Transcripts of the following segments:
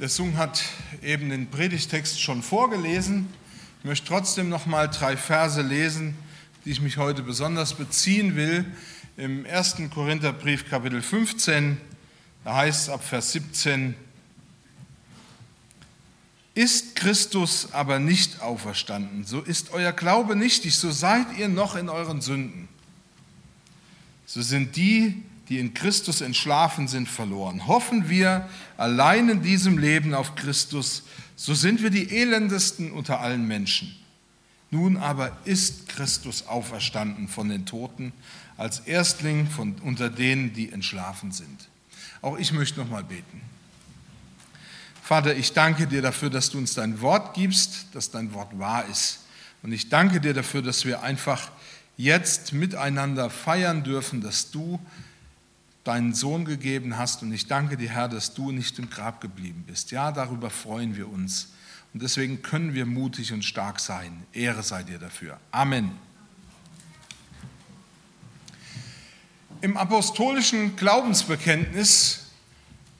Der Sung hat eben den Predigtext schon vorgelesen. Ich möchte trotzdem noch mal drei Verse lesen, die ich mich heute besonders beziehen will. Im 1. Korintherbrief Kapitel 15, da heißt es ab Vers 17, ist Christus aber nicht auferstanden, so ist euer Glaube nichtig, so seid ihr noch in euren Sünden. So sind die, die in Christus entschlafen sind, verloren. Hoffen wir allein in diesem Leben auf Christus, so sind wir die elendesten unter allen Menschen. Nun aber ist Christus auferstanden von den Toten als Erstling von, unter denen, die entschlafen sind. Auch ich möchte noch mal beten. Vater, ich danke dir dafür, dass du uns dein Wort gibst, dass dein Wort wahr ist. Und ich danke dir dafür, dass wir einfach jetzt miteinander feiern dürfen, dass du deinen Sohn gegeben hast. Und ich danke dir, Herr, dass du nicht im Grab geblieben bist. Ja, darüber freuen wir uns. Und deswegen können wir mutig und stark sein. Ehre sei dir dafür. Amen. Im apostolischen Glaubensbekenntnis,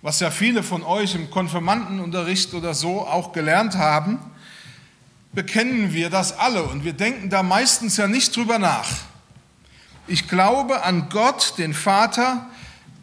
was ja viele von euch im Konfirmandenunterricht oder so auch gelernt haben, bekennen wir das alle und wir denken da meistens ja nicht drüber nach. Ich glaube an Gott, den Vater,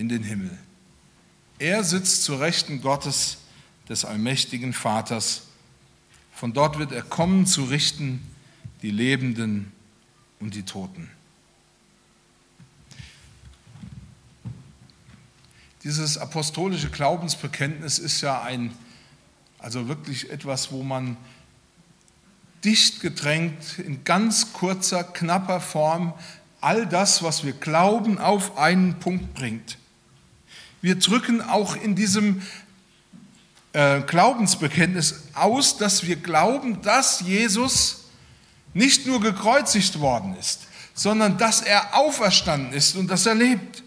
in den Himmel. Er sitzt zu Rechten Gottes, des allmächtigen Vaters. Von dort wird er kommen zu richten die Lebenden und die Toten. Dieses apostolische Glaubensbekenntnis ist ja ein, also wirklich etwas, wo man dicht gedrängt in ganz kurzer, knapper Form all das, was wir glauben, auf einen Punkt bringt. Wir drücken auch in diesem äh, Glaubensbekenntnis aus, dass wir glauben, dass Jesus nicht nur gekreuzigt worden ist, sondern dass er auferstanden ist und dass er lebt.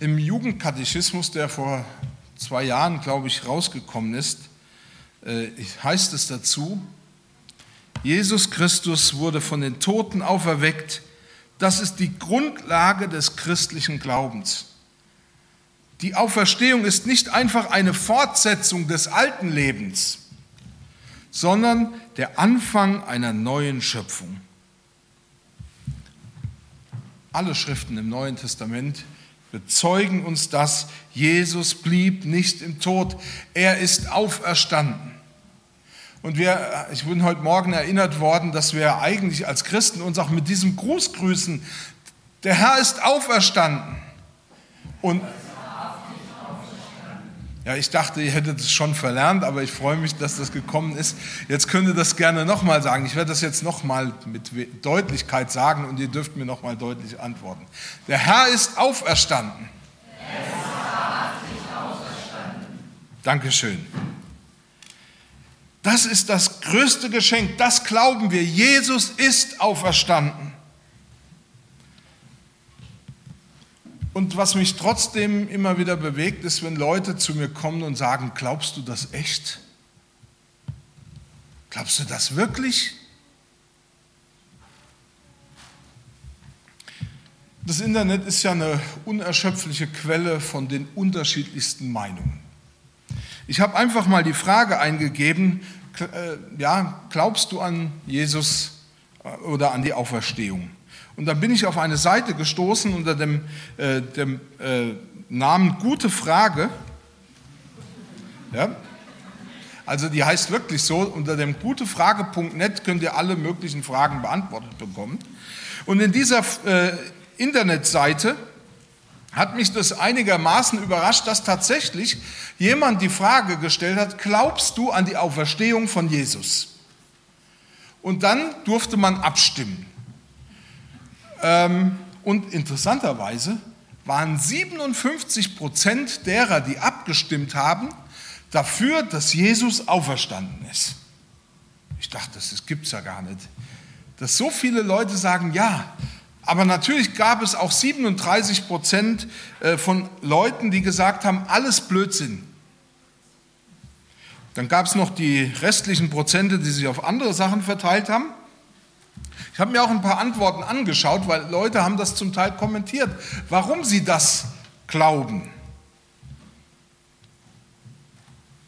Im Jugendkatechismus, der vor zwei Jahren, glaube ich, rausgekommen ist, äh, heißt es dazu, Jesus Christus wurde von den Toten auferweckt, das ist die Grundlage des christlichen Glaubens. Die Auferstehung ist nicht einfach eine Fortsetzung des alten Lebens, sondern der Anfang einer neuen Schöpfung. Alle Schriften im Neuen Testament bezeugen uns das. Jesus blieb nicht im Tod, er ist auferstanden. Und wir, ich bin heute Morgen erinnert worden, dass wir eigentlich als Christen uns auch mit diesem Gruß grüßen. Der Herr ist auferstanden. Und ja, ich dachte, ihr hättet es schon verlernt, aber ich freue mich, dass das gekommen ist. Jetzt könnt ihr das gerne nochmal sagen. Ich werde das jetzt nochmal mit Deutlichkeit sagen und ihr dürft mir nochmal deutlich antworten. Der Herr ist auferstanden. Er ist auferstanden. Dankeschön. Das ist das größte Geschenk, das glauben wir. Jesus ist auferstanden. Und was mich trotzdem immer wieder bewegt, ist, wenn Leute zu mir kommen und sagen, glaubst du das echt? Glaubst du das wirklich? Das Internet ist ja eine unerschöpfliche Quelle von den unterschiedlichsten Meinungen. Ich habe einfach mal die Frage eingegeben, äh, ja, glaubst du an Jesus äh, oder an die Auferstehung? Und dann bin ich auf eine Seite gestoßen unter dem, äh, dem äh, Namen Gute Frage. Ja? Also die heißt wirklich so, unter dem gutefrage.net könnt ihr alle möglichen Fragen beantwortet bekommen. Und in dieser äh, Internetseite hat mich das einigermaßen überrascht, dass tatsächlich jemand die Frage gestellt hat, glaubst du an die Auferstehung von Jesus? Und dann durfte man abstimmen. Ähm, und interessanterweise waren 57 Prozent derer, die abgestimmt haben, dafür, dass Jesus auferstanden ist. Ich dachte, das gibt es ja gar nicht. Dass so viele Leute sagen, ja, aber natürlich gab es auch 37 Prozent äh, von Leuten, die gesagt haben, alles Blödsinn. Dann gab es noch die restlichen Prozente, die sich auf andere Sachen verteilt haben. Ich habe mir auch ein paar Antworten angeschaut, weil Leute haben das zum Teil kommentiert, warum sie das glauben.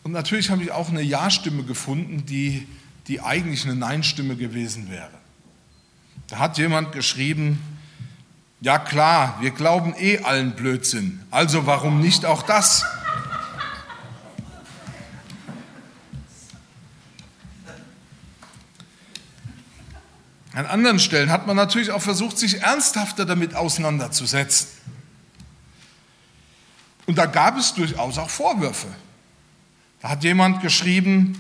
Und natürlich habe ich auch eine Ja-Stimme gefunden, die, die eigentlich eine Nein-Stimme gewesen wäre. Da hat jemand geschrieben, ja klar, wir glauben eh allen Blödsinn, also warum nicht auch das? An anderen Stellen hat man natürlich auch versucht, sich ernsthafter damit auseinanderzusetzen. Und da gab es durchaus auch Vorwürfe. Da hat jemand geschrieben,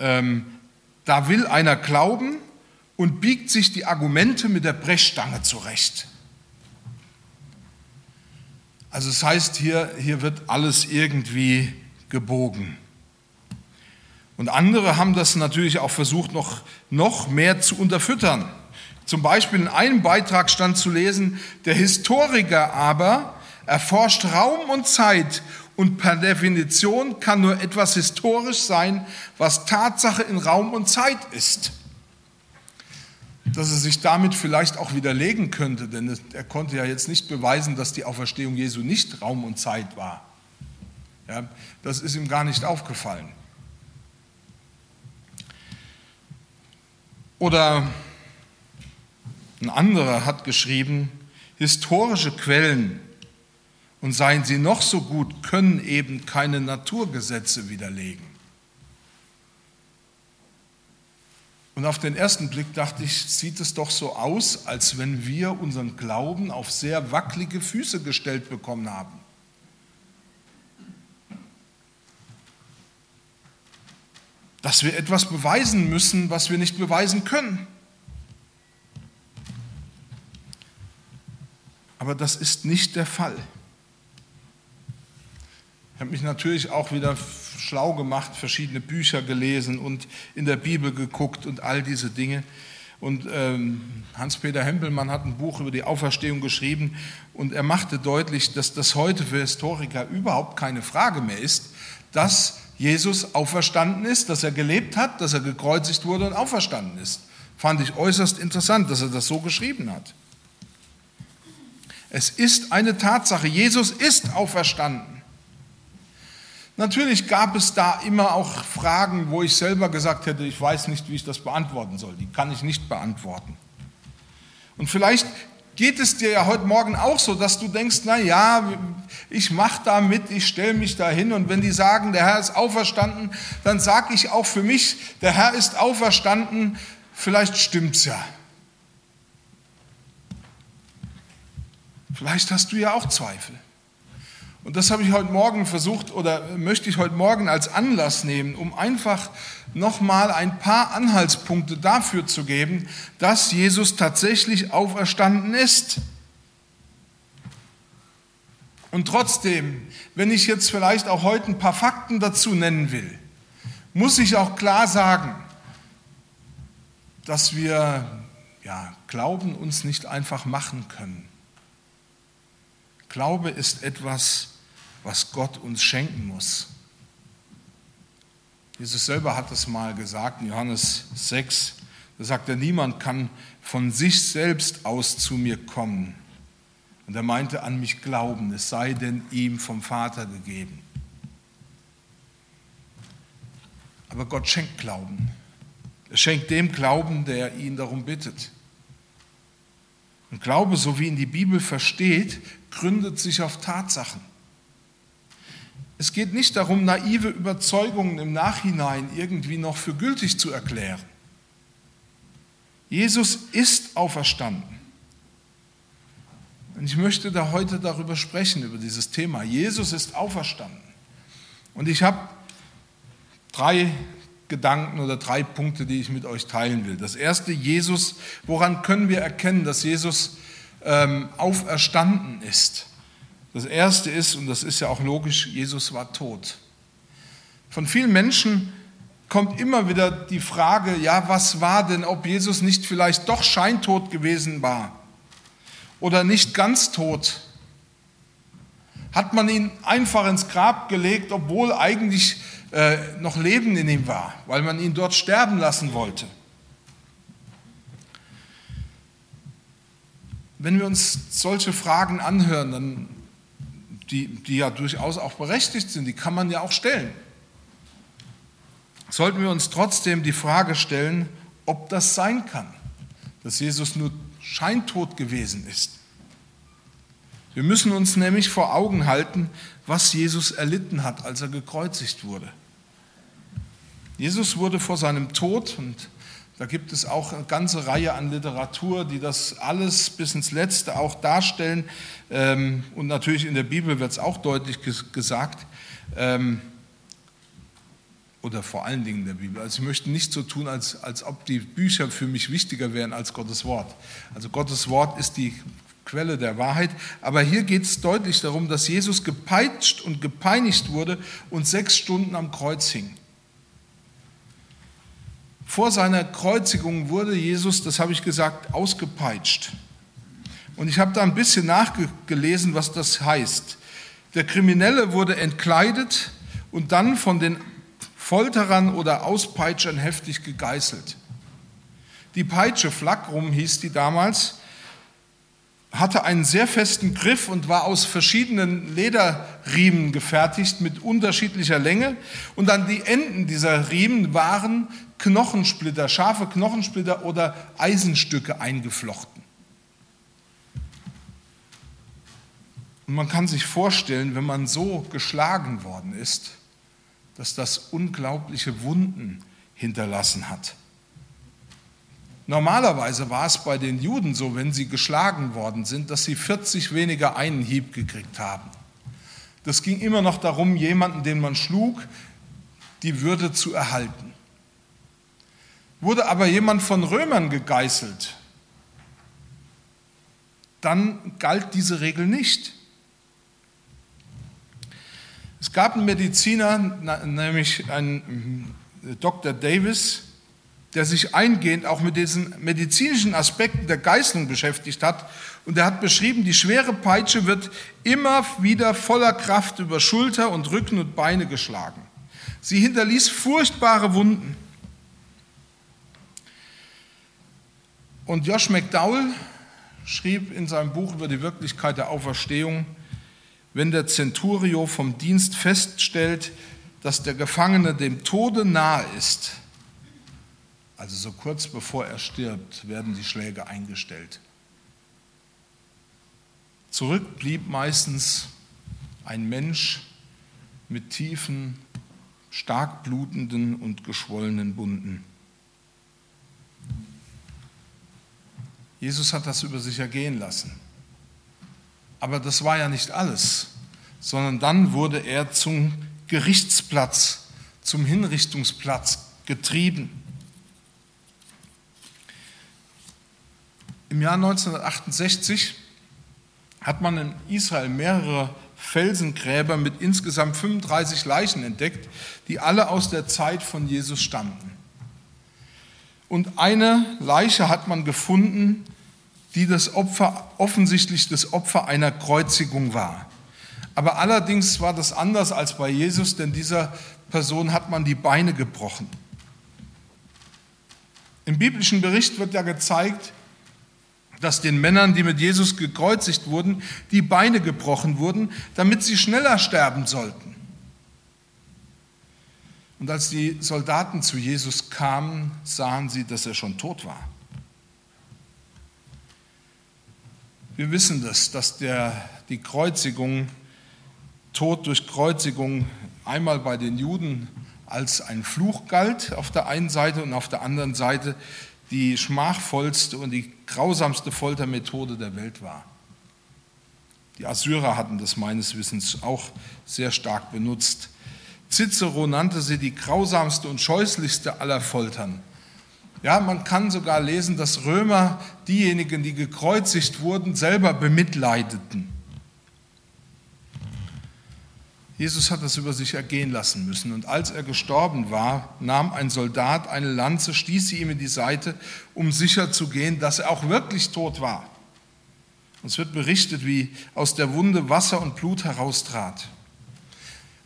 ähm, da will einer glauben, und biegt sich die Argumente mit der Brechstange zurecht. Also es heißt hier, hier wird alles irgendwie gebogen. Und andere haben das natürlich auch versucht, noch, noch mehr zu unterfüttern. Zum Beispiel in einem Beitrag stand zu lesen, der Historiker aber erforscht Raum und Zeit und per Definition kann nur etwas historisch sein, was Tatsache in Raum und Zeit ist dass er sich damit vielleicht auch widerlegen könnte, denn er konnte ja jetzt nicht beweisen, dass die Auferstehung Jesu nicht Raum und Zeit war. Ja, das ist ihm gar nicht aufgefallen. Oder ein anderer hat geschrieben, historische Quellen, und seien sie noch so gut, können eben keine Naturgesetze widerlegen. Und auf den ersten Blick dachte ich, sieht es doch so aus, als wenn wir unseren Glauben auf sehr wackelige Füße gestellt bekommen haben. Dass wir etwas beweisen müssen, was wir nicht beweisen können. Aber das ist nicht der Fall. Ich habe mich natürlich auch wieder schlau gemacht, verschiedene Bücher gelesen und in der Bibel geguckt und all diese Dinge. Und ähm, Hans-Peter Hempelmann hat ein Buch über die Auferstehung geschrieben und er machte deutlich, dass das heute für Historiker überhaupt keine Frage mehr ist, dass Jesus auferstanden ist, dass er gelebt hat, dass er gekreuzigt wurde und auferstanden ist. Fand ich äußerst interessant, dass er das so geschrieben hat. Es ist eine Tatsache, Jesus ist auferstanden. Natürlich gab es da immer auch Fragen, wo ich selber gesagt hätte, ich weiß nicht, wie ich das beantworten soll. Die kann ich nicht beantworten. Und vielleicht geht es dir ja heute Morgen auch so, dass du denkst, na ja, ich mache da mit, ich stelle mich da hin und wenn die sagen, der Herr ist auferstanden, dann sage ich auch für mich, der Herr ist auferstanden, vielleicht stimmt's ja. Vielleicht hast du ja auch Zweifel. Und das habe ich heute Morgen versucht oder möchte ich heute Morgen als Anlass nehmen, um einfach nochmal ein paar Anhaltspunkte dafür zu geben, dass Jesus tatsächlich auferstanden ist. Und trotzdem, wenn ich jetzt vielleicht auch heute ein paar Fakten dazu nennen will, muss ich auch klar sagen, dass wir ja, Glauben uns nicht einfach machen können. Glaube ist etwas, was Gott uns schenken muss. Jesus selber hat es mal gesagt in Johannes 6. Da sagt er, niemand kann von sich selbst aus zu mir kommen. Und er meinte an mich glauben, es sei denn ihm vom Vater gegeben. Aber Gott schenkt Glauben. Er schenkt dem Glauben, der ihn darum bittet. Und Glaube, so wie ihn die Bibel versteht, gründet sich auf Tatsachen. Es geht nicht darum, naive Überzeugungen im Nachhinein irgendwie noch für gültig zu erklären. Jesus ist auferstanden. Und ich möchte da heute darüber sprechen, über dieses Thema. Jesus ist auferstanden. Und ich habe drei Gedanken oder drei Punkte, die ich mit euch teilen will. Das erste, Jesus, woran können wir erkennen, dass Jesus ähm, auferstanden ist. Das erste ist, und das ist ja auch logisch, Jesus war tot. Von vielen Menschen kommt immer wieder die Frage, ja, was war denn, ob Jesus nicht vielleicht doch scheintot gewesen war oder nicht ganz tot? Hat man ihn einfach ins Grab gelegt, obwohl eigentlich äh, noch Leben in ihm war, weil man ihn dort sterben lassen wollte? Wenn wir uns solche Fragen anhören, dann, die, die ja durchaus auch berechtigt sind, die kann man ja auch stellen sollten wir uns trotzdem die Frage stellen, ob das sein kann, dass Jesus nur scheintot gewesen ist. Wir müssen uns nämlich vor Augen halten, was Jesus erlitten hat, als er gekreuzigt wurde. Jesus wurde vor seinem Tod, und da gibt es auch eine ganze Reihe an Literatur, die das alles bis ins Letzte auch darstellen, ähm, und natürlich in der Bibel wird es auch deutlich gesagt, ähm, oder vor allen Dingen der Bibel. Also ich möchte nicht so tun, als, als ob die Bücher für mich wichtiger wären als Gottes Wort. Also Gottes Wort ist die Quelle der Wahrheit. Aber hier geht es deutlich darum, dass Jesus gepeitscht und gepeinigt wurde und sechs Stunden am Kreuz hing. Vor seiner Kreuzigung wurde Jesus, das habe ich gesagt, ausgepeitscht. Und ich habe da ein bisschen nachgelesen, was das heißt. Der Kriminelle wurde entkleidet und dann von den Folterern oder Auspeitschern heftig gegeißelt. Die Peitsche, Flakrum hieß die damals, hatte einen sehr festen Griff und war aus verschiedenen Lederriemen gefertigt mit unterschiedlicher Länge. Und an die Enden dieser Riemen waren Knochensplitter, scharfe Knochensplitter oder Eisenstücke eingeflochten. Und man kann sich vorstellen, wenn man so geschlagen worden ist, dass das unglaubliche Wunden hinterlassen hat. Normalerweise war es bei den Juden so, wenn sie geschlagen worden sind, dass sie 40 weniger einen Hieb gekriegt haben. Das ging immer noch darum, jemanden, den man schlug, die Würde zu erhalten. Wurde aber jemand von Römern gegeißelt, dann galt diese Regel nicht. Es gab einen Mediziner, nämlich einen äh, Dr. Davis, der sich eingehend auch mit diesen medizinischen Aspekten der Geißelung beschäftigt hat. Und er hat beschrieben, die schwere Peitsche wird immer wieder voller Kraft über Schulter und Rücken und Beine geschlagen. Sie hinterließ furchtbare Wunden. Und Josh McDowell schrieb in seinem Buch über die Wirklichkeit der Auferstehung, wenn der Centurio vom Dienst feststellt, dass der Gefangene dem Tode nahe ist, also so kurz bevor er stirbt, werden die Schläge eingestellt. Zurück blieb meistens ein Mensch mit tiefen, stark blutenden und geschwollenen Wunden. Jesus hat das über sich ergehen lassen. Aber das war ja nicht alles, sondern dann wurde er zum Gerichtsplatz, zum Hinrichtungsplatz getrieben. Im Jahr 1968 hat man in Israel mehrere Felsengräber mit insgesamt 35 Leichen entdeckt, die alle aus der Zeit von Jesus stammten. Und eine Leiche hat man gefunden, die das Opfer offensichtlich das Opfer einer Kreuzigung war. Aber allerdings war das anders als bei Jesus, denn dieser Person hat man die Beine gebrochen. Im biblischen Bericht wird ja gezeigt, dass den Männern, die mit Jesus gekreuzigt wurden, die Beine gebrochen wurden, damit sie schneller sterben sollten. Und als die Soldaten zu Jesus kamen, sahen sie, dass er schon tot war. Wir wissen das, dass der, die Kreuzigung, Tod durch Kreuzigung einmal bei den Juden als ein Fluch galt auf der einen Seite und auf der anderen Seite die schmachvollste und die grausamste Foltermethode der Welt war. Die Assyrer hatten das meines Wissens auch sehr stark benutzt. Cicero nannte sie die grausamste und scheußlichste aller Foltern. Ja, man kann sogar lesen, dass Römer diejenigen, die gekreuzigt wurden, selber bemitleideten. Jesus hat das über sich ergehen lassen müssen. Und als er gestorben war, nahm ein Soldat eine Lanze, stieß sie ihm in die Seite, um sicher zu gehen, dass er auch wirklich tot war. Und es wird berichtet, wie aus der Wunde Wasser und Blut heraustrat.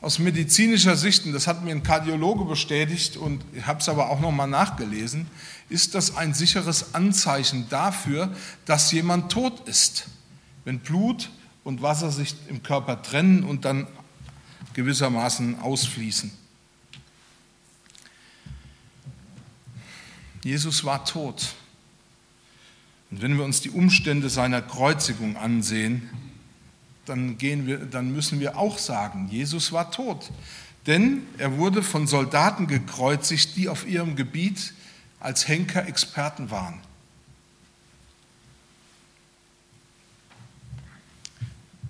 Aus medizinischer Sicht, und das hat mir ein Kardiologe bestätigt und ich habe es aber auch nochmal nachgelesen, ist das ein sicheres Anzeichen dafür, dass jemand tot ist. Wenn Blut und Wasser sich im Körper trennen und dann gewissermaßen ausfließen. Jesus war tot. Und wenn wir uns die Umstände seiner Kreuzigung ansehen, dann, gehen wir, dann müssen wir auch sagen, Jesus war tot. Denn er wurde von Soldaten gekreuzigt, die auf ihrem Gebiet als Henker Experten waren.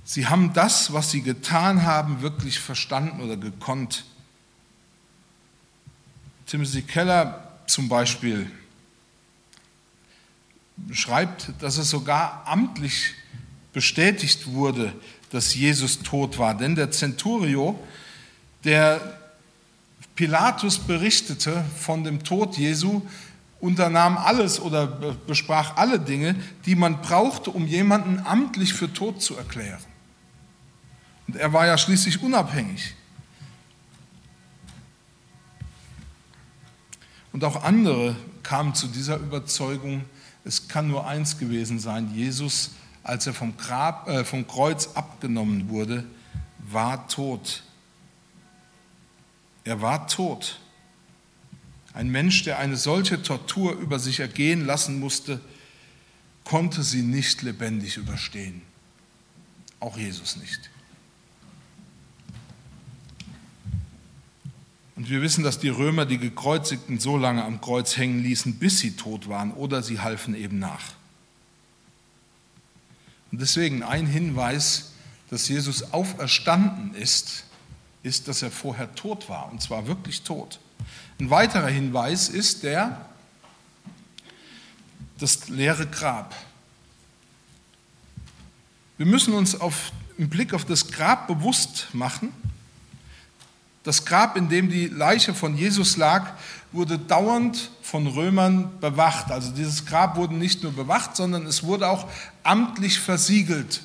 Sie haben das, was sie getan haben, wirklich verstanden oder gekonnt. Timothy Keller zum Beispiel schreibt, dass es sogar amtlich bestätigt wurde, dass Jesus tot war. Denn der Centurio, der Pilatus berichtete von dem Tod Jesu, unternahm alles oder besprach alle Dinge, die man brauchte, um jemanden amtlich für tot zu erklären. Und er war ja schließlich unabhängig. Und auch andere kamen zu dieser Überzeugung, es kann nur eins gewesen sein, Jesus als er vom, Grab, äh, vom Kreuz abgenommen wurde, war tot. Er war tot. Ein Mensch, der eine solche Tortur über sich ergehen lassen musste, konnte sie nicht lebendig überstehen. Auch Jesus nicht. Und wir wissen, dass die Römer die Gekreuzigten so lange am Kreuz hängen ließen, bis sie tot waren, oder sie halfen eben nach. Und deswegen ein Hinweis, dass Jesus auferstanden ist, ist, dass er vorher tot war, und zwar wirklich tot. Ein weiterer Hinweis ist der, das leere Grab. Wir müssen uns auf, im Blick auf das Grab bewusst machen, das Grab, in dem die Leiche von Jesus lag, wurde dauernd von Römern bewacht. Also dieses Grab wurde nicht nur bewacht, sondern es wurde auch amtlich versiegelt.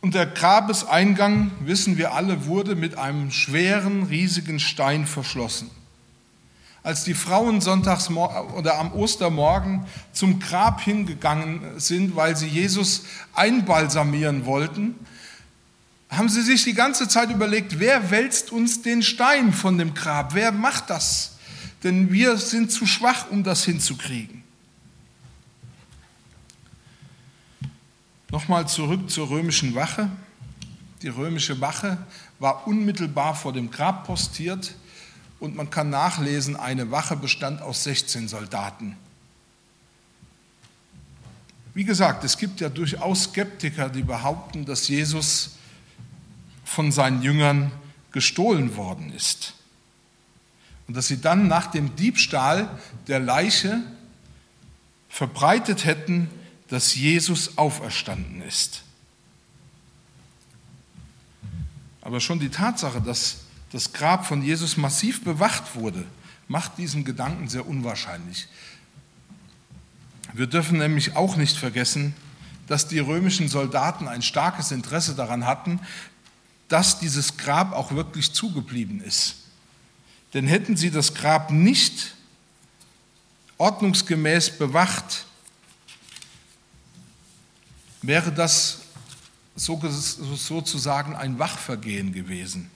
Und der Grabeseingang, wissen wir alle, wurde mit einem schweren, riesigen Stein verschlossen als die Frauen sonntags oder am Ostermorgen zum Grab hingegangen sind, weil sie Jesus einbalsamieren wollten, haben sie sich die ganze Zeit überlegt, wer wälzt uns den Stein von dem Grab? Wer macht das? Denn wir sind zu schwach, um das hinzukriegen. Nochmal zurück zur römischen Wache. Die römische Wache war unmittelbar vor dem Grab postiert und man kann nachlesen, eine Wache bestand aus 16 Soldaten. Wie gesagt, es gibt ja durchaus Skeptiker, die behaupten, dass Jesus von seinen Jüngern gestohlen worden ist. Und dass sie dann nach dem Diebstahl der Leiche verbreitet hätten, dass Jesus auferstanden ist. Aber schon die Tatsache, dass das Grab von Jesus massiv bewacht wurde, macht diesen Gedanken sehr unwahrscheinlich. Wir dürfen nämlich auch nicht vergessen, dass die römischen Soldaten ein starkes Interesse daran hatten, dass dieses Grab auch wirklich zugeblieben ist. Denn hätten sie das Grab nicht ordnungsgemäß bewacht, wäre das sozusagen ein Wachvergehen gewesen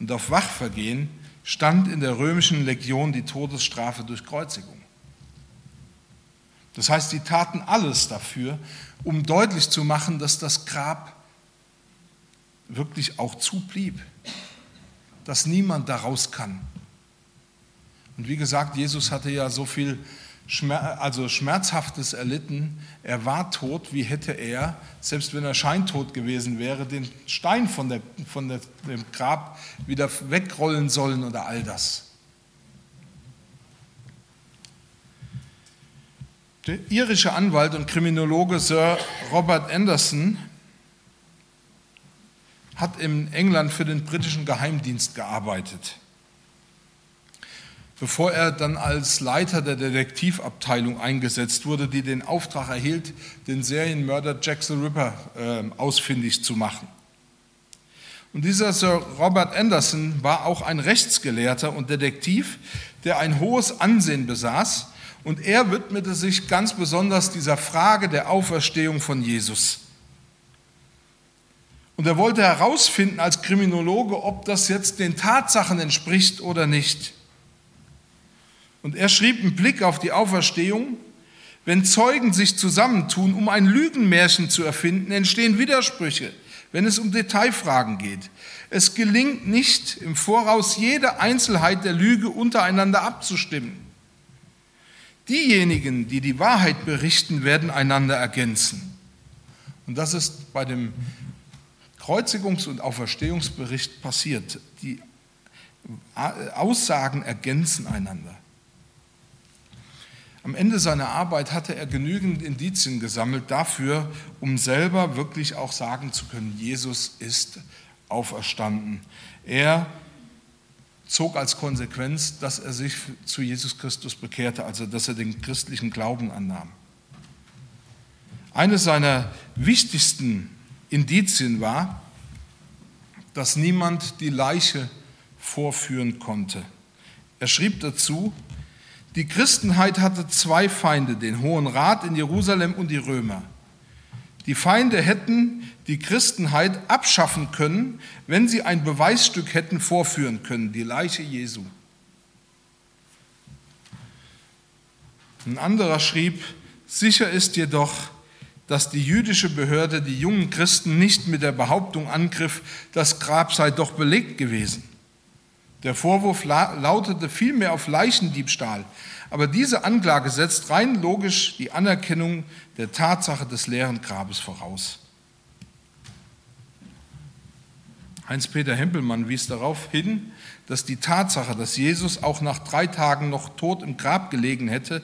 und auf Wachvergehen stand in der römischen Legion die Todesstrafe durch Kreuzigung. Das heißt, sie taten alles dafür, um deutlich zu machen, dass das Grab wirklich auch zublieb, dass niemand daraus kann. Und wie gesagt, Jesus hatte ja so viel also Schmerzhaftes erlitten. Er war tot, wie hätte er, selbst wenn er scheintot gewesen wäre, den Stein von, der, von der, dem Grab wieder wegrollen sollen oder all das. Der irische Anwalt und Kriminologe Sir Robert Anderson hat in England für den britischen Geheimdienst gearbeitet. Bevor er dann als Leiter der Detektivabteilung eingesetzt wurde, die den Auftrag erhielt, den Serienmörder Jack the Ripper äh, ausfindig zu machen. Und dieser Sir Robert Anderson war auch ein Rechtsgelehrter und Detektiv, der ein hohes Ansehen besaß und er widmete sich ganz besonders dieser Frage der Auferstehung von Jesus. Und er wollte herausfinden als Kriminologe, ob das jetzt den Tatsachen entspricht oder nicht. Und er schrieb einen Blick auf die Auferstehung, wenn Zeugen sich zusammentun, um ein Lügenmärchen zu erfinden, entstehen Widersprüche, wenn es um Detailfragen geht. Es gelingt nicht, im Voraus jede Einzelheit der Lüge untereinander abzustimmen. Diejenigen, die die Wahrheit berichten, werden einander ergänzen. Und das ist bei dem Kreuzigungs- und Auferstehungsbericht passiert. Die Aussagen ergänzen einander. Am Ende seiner Arbeit hatte er genügend Indizien gesammelt dafür, um selber wirklich auch sagen zu können, Jesus ist auferstanden. Er zog als Konsequenz, dass er sich zu Jesus Christus bekehrte, also dass er den christlichen Glauben annahm. Eines seiner wichtigsten Indizien war, dass niemand die Leiche vorführen konnte. Er schrieb dazu, die Christenheit hatte zwei Feinde, den Hohen Rat in Jerusalem und die Römer. Die Feinde hätten die Christenheit abschaffen können, wenn sie ein Beweisstück hätten vorführen können, die Leiche Jesu. Ein anderer schrieb, sicher ist jedoch, dass die jüdische Behörde die jungen Christen nicht mit der Behauptung angriff, das Grab sei doch belegt gewesen. Der Vorwurf lautete vielmehr auf Leichendiebstahl, aber diese Anklage setzt rein logisch die Anerkennung der Tatsache des leeren Grabes voraus. Heinz-Peter Hempelmann wies darauf hin, dass die Tatsache, dass Jesus auch nach drei Tagen noch tot im Grab gelegen hätte,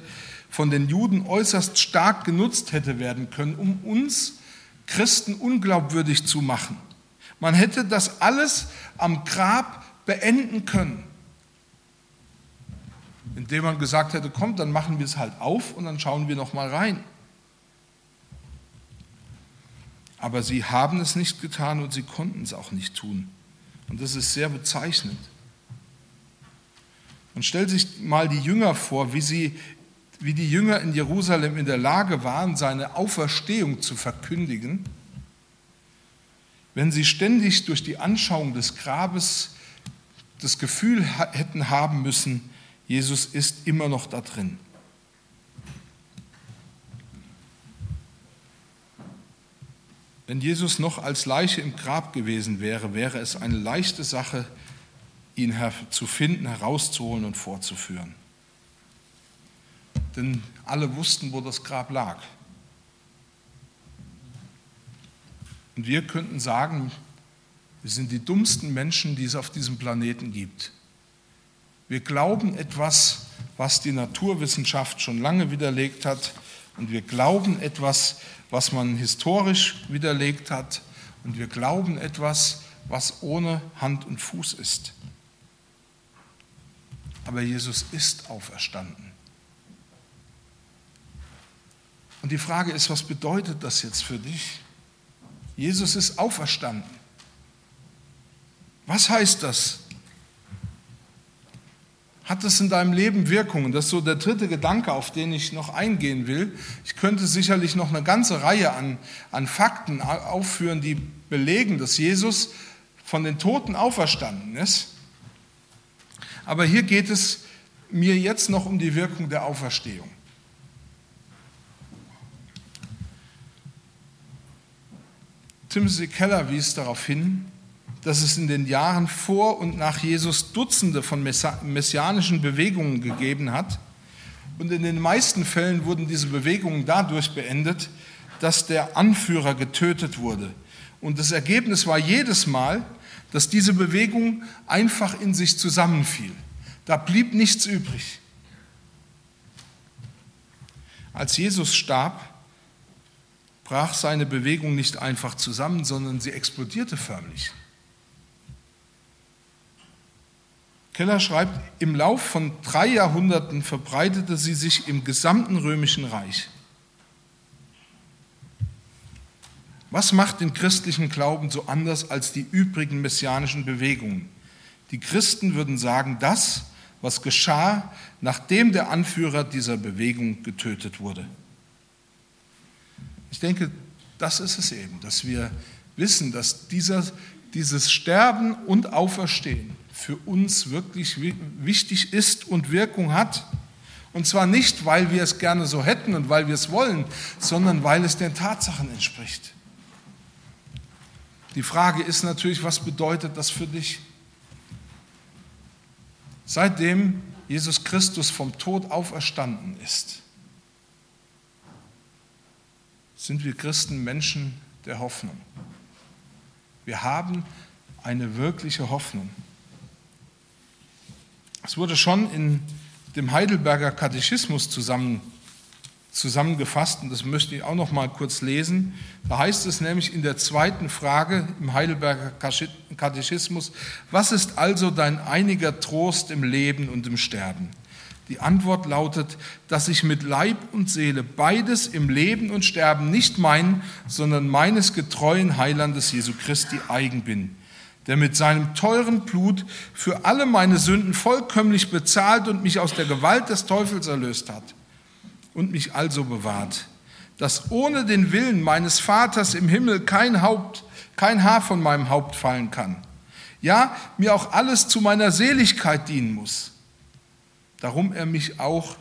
von den Juden äußerst stark genutzt hätte werden können, um uns Christen unglaubwürdig zu machen. Man hätte das alles am Grab beenden können indem man gesagt hätte, kommt, dann machen wir es halt auf und dann schauen wir noch mal rein. Aber sie haben es nicht getan und sie konnten es auch nicht tun. Und das ist sehr bezeichnend. Man stellt sich mal die Jünger vor, wie, sie, wie die Jünger in Jerusalem in der Lage waren, seine Auferstehung zu verkündigen, wenn sie ständig durch die Anschauung des Grabes das Gefühl hätten haben müssen, Jesus ist immer noch da drin. Wenn Jesus noch als Leiche im Grab gewesen wäre, wäre es eine leichte Sache, ihn zu finden, herauszuholen und vorzuführen. Denn alle wussten, wo das Grab lag. Und wir könnten sagen, wir sind die dummsten Menschen, die es auf diesem Planeten gibt. Wir glauben etwas, was die Naturwissenschaft schon lange widerlegt hat. Und wir glauben etwas, was man historisch widerlegt hat. Und wir glauben etwas, was ohne Hand und Fuß ist. Aber Jesus ist auferstanden. Und die Frage ist, was bedeutet das jetzt für dich? Jesus ist auferstanden. Was heißt das? Hat es in deinem Leben Wirkungen? Das ist so der dritte Gedanke, auf den ich noch eingehen will. Ich könnte sicherlich noch eine ganze Reihe an, an Fakten aufführen, die belegen, dass Jesus von den Toten auferstanden ist. Aber hier geht es mir jetzt noch um die Wirkung der Auferstehung. Timothy Keller wies darauf hin, dass es in den Jahren vor und nach Jesus Dutzende von messianischen Bewegungen gegeben hat, Und in den meisten Fällen wurden diese Bewegungen dadurch beendet, dass der Anführer getötet wurde. Und das Ergebnis war jedes Mal, dass diese Bewegung einfach in sich zusammenfiel. Da blieb nichts übrig. Als Jesus starb, brach seine Bewegung nicht einfach zusammen, sondern sie explodierte förmlich. Keller schreibt, im Lauf von drei Jahrhunderten verbreitete sie sich im gesamten römischen Reich. Was macht den christlichen Glauben so anders als die übrigen messianischen Bewegungen? Die Christen würden sagen, das, was geschah, nachdem der Anführer dieser Bewegung getötet wurde. Ich denke, das ist es eben, dass wir wissen, dass dieser, dieses Sterben und Auferstehen für uns wirklich wichtig ist und Wirkung hat. Und zwar nicht, weil wir es gerne so hätten und weil wir es wollen, sondern weil es den Tatsachen entspricht. Die Frage ist natürlich, was bedeutet das für dich? Seitdem Jesus Christus vom Tod auferstanden ist, sind wir Christen Menschen der Hoffnung. Wir haben eine wirkliche Hoffnung. Es wurde schon in dem Heidelberger Katechismus zusammen, zusammengefasst und das möchte ich auch noch mal kurz lesen. Da heißt es nämlich in der zweiten Frage im Heidelberger Katechismus: Was ist also dein einiger Trost im Leben und im Sterben? Die Antwort lautet, dass ich mit Leib und Seele beides im Leben und Sterben nicht mein, sondern meines getreuen Heilandes Jesu Christi eigen bin, der mit seinem teuren Blut für alle meine Sünden vollkömmlich bezahlt und mich aus der Gewalt des Teufels erlöst hat und mich also bewahrt, dass ohne den Willen meines Vaters im Himmel kein Haupt, kein Haar von meinem Haupt fallen kann. Ja, mir auch alles zu meiner Seligkeit dienen muss darum er mich auch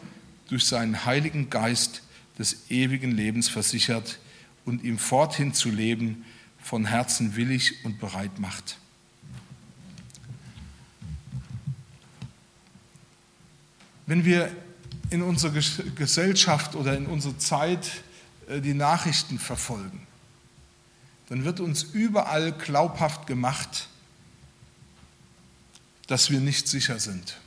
durch seinen Heiligen Geist des ewigen Lebens versichert und ihm forthin zu leben von Herzen willig und bereit macht. Wenn wir in unserer Gesellschaft oder in unserer Zeit äh, die Nachrichten verfolgen, dann wird uns überall glaubhaft gemacht, dass wir nicht sicher sind.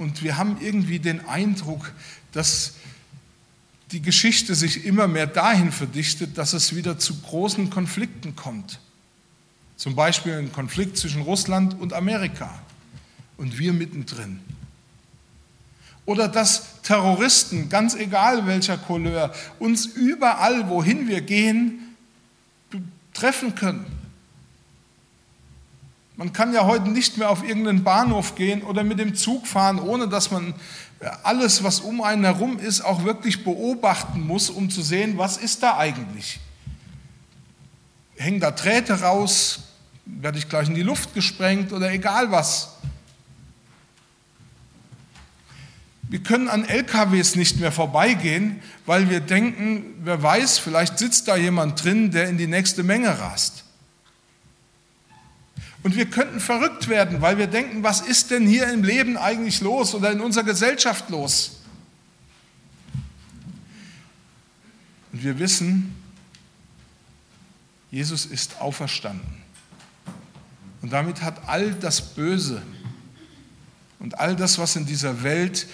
Und wir haben irgendwie den Eindruck, dass die Geschichte sich immer mehr dahin verdichtet, dass es wieder zu großen Konflikten kommt. Zum Beispiel ein Konflikt zwischen Russland und Amerika und wir mittendrin. Oder dass Terroristen, ganz egal welcher Couleur, uns überall, wohin wir gehen, treffen können. Man kann ja heute nicht mehr auf irgendeinen Bahnhof gehen oder mit dem Zug fahren, ohne dass man alles, was um einen herum ist, auch wirklich beobachten muss, um zu sehen, was ist da eigentlich. Hängen da Drähte raus, werde ich gleich in die Luft gesprengt oder egal was. Wir können an LKWs nicht mehr vorbeigehen, weil wir denken, wer weiß, vielleicht sitzt da jemand drin, der in die nächste Menge rast. Und wir könnten verrückt werden, weil wir denken, was ist denn hier im Leben eigentlich los oder in unserer Gesellschaft los? Und wir wissen, Jesus ist auferstanden. Und damit hat all das Böse und all das, was in dieser Welt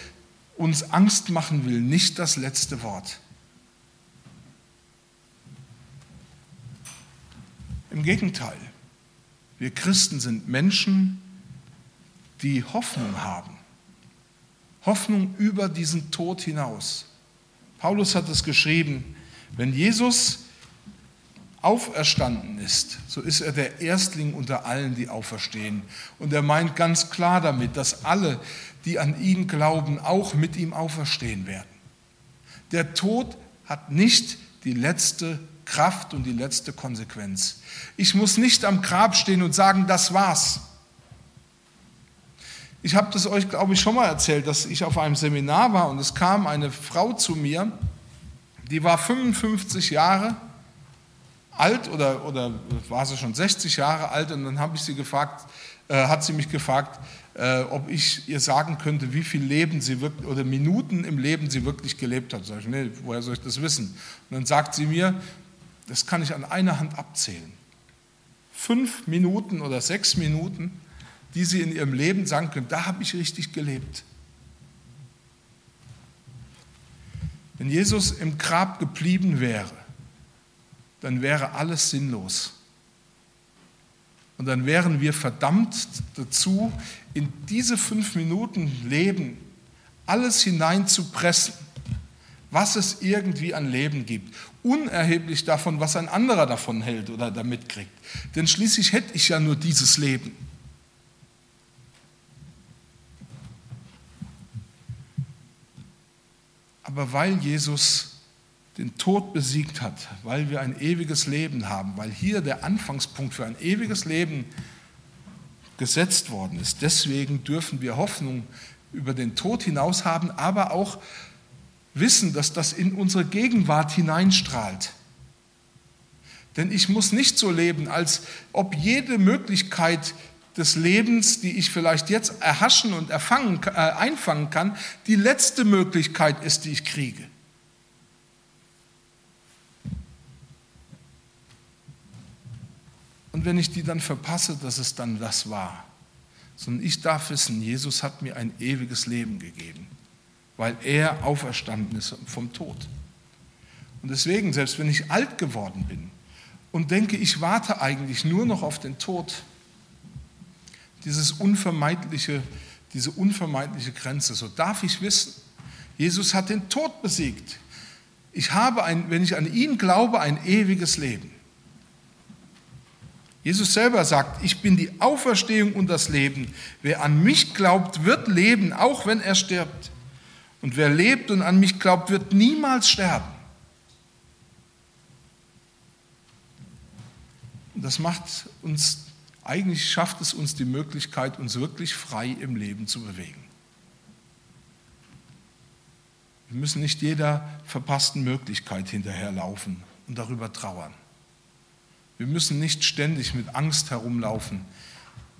uns Angst machen will, nicht das letzte Wort. Im Gegenteil. Wir Christen sind Menschen, die Hoffnung haben. Hoffnung über diesen Tod hinaus. Paulus hat es geschrieben, wenn Jesus auferstanden ist, so ist er der Erstling unter allen, die auferstehen. Und er meint ganz klar damit, dass alle, die an ihn glauben, auch mit ihm auferstehen werden. Der Tod hat nicht die letzte Kraft und die letzte Konsequenz. Ich muss nicht am Grab stehen und sagen, das war's. Ich habe das euch, glaube ich, schon mal erzählt, dass ich auf einem Seminar war und es kam eine Frau zu mir, die war 55 Jahre alt oder, oder war sie schon 60 Jahre alt und dann habe ich sie gefragt, äh, hat sie mich gefragt, äh, ob ich ihr sagen könnte, wie viel Leben sie wirklich, oder Minuten im Leben sie wirklich gelebt hat. Sag ich, nee, woher soll ich das wissen? Und dann sagt sie mir, das kann ich an einer Hand abzählen. Fünf Minuten oder sechs Minuten, die sie in ihrem Leben sagen können, da habe ich richtig gelebt. Wenn Jesus im Grab geblieben wäre, dann wäre alles sinnlos. Und dann wären wir verdammt dazu, in diese fünf Minuten Leben alles hineinzupressen, was es irgendwie an Leben gibt, unerheblich davon, was ein anderer davon hält oder damit kriegt. Denn schließlich hätte ich ja nur dieses Leben. Aber weil Jesus den Tod besiegt hat, weil wir ein ewiges Leben haben, weil hier der Anfangspunkt für ein ewiges Leben gesetzt worden ist. Deswegen dürfen wir Hoffnung über den Tod hinaus haben, aber auch wissen, dass das in unsere Gegenwart hineinstrahlt. Denn ich muss nicht so leben, als ob jede Möglichkeit des Lebens, die ich vielleicht jetzt erhaschen und erfangen, äh, einfangen kann, die letzte Möglichkeit ist, die ich kriege. Und wenn ich die dann verpasse, dass es dann das war. Sondern ich darf wissen, Jesus hat mir ein ewiges Leben gegeben, weil er auferstanden ist vom Tod. Und deswegen, selbst wenn ich alt geworden bin und denke, ich warte eigentlich nur noch auf den Tod, dieses unvermeidliche, diese unvermeidliche Grenze, so darf ich wissen, Jesus hat den Tod besiegt. Ich habe, ein, wenn ich an ihn glaube, ein ewiges Leben. Jesus selber sagt, ich bin die Auferstehung und das Leben. Wer an mich glaubt, wird leben, auch wenn er stirbt. Und wer lebt und an mich glaubt, wird niemals sterben. Und das macht uns, eigentlich schafft es uns die Möglichkeit, uns wirklich frei im Leben zu bewegen. Wir müssen nicht jeder verpassten Möglichkeit hinterherlaufen und darüber trauern. Wir müssen nicht ständig mit Angst herumlaufen,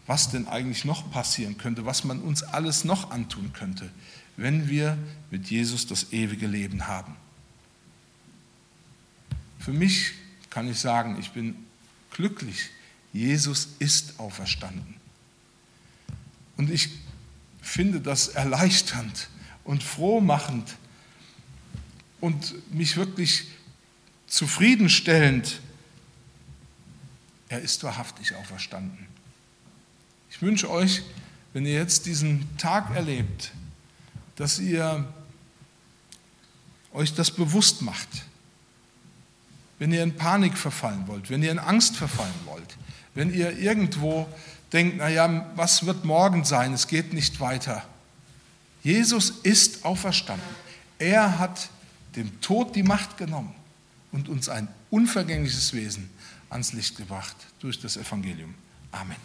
was denn eigentlich noch passieren könnte, was man uns alles noch antun könnte, wenn wir mit Jesus das ewige Leben haben. Für mich kann ich sagen, ich bin glücklich. Jesus ist auferstanden. Und ich finde das erleichternd und frohmachend und mich wirklich zufriedenstellend, er ist wahrhaftig auferstanden. Ich wünsche euch, wenn ihr jetzt diesen Tag erlebt, dass ihr euch das bewusst macht. Wenn ihr in Panik verfallen wollt, wenn ihr in Angst verfallen wollt, wenn ihr irgendwo denkt, naja, was wird morgen sein, es geht nicht weiter. Jesus ist auferstanden. Er hat dem Tod die Macht genommen und uns ein unvergängliches Wesen ans Licht gebracht durch das Evangelium. Amen.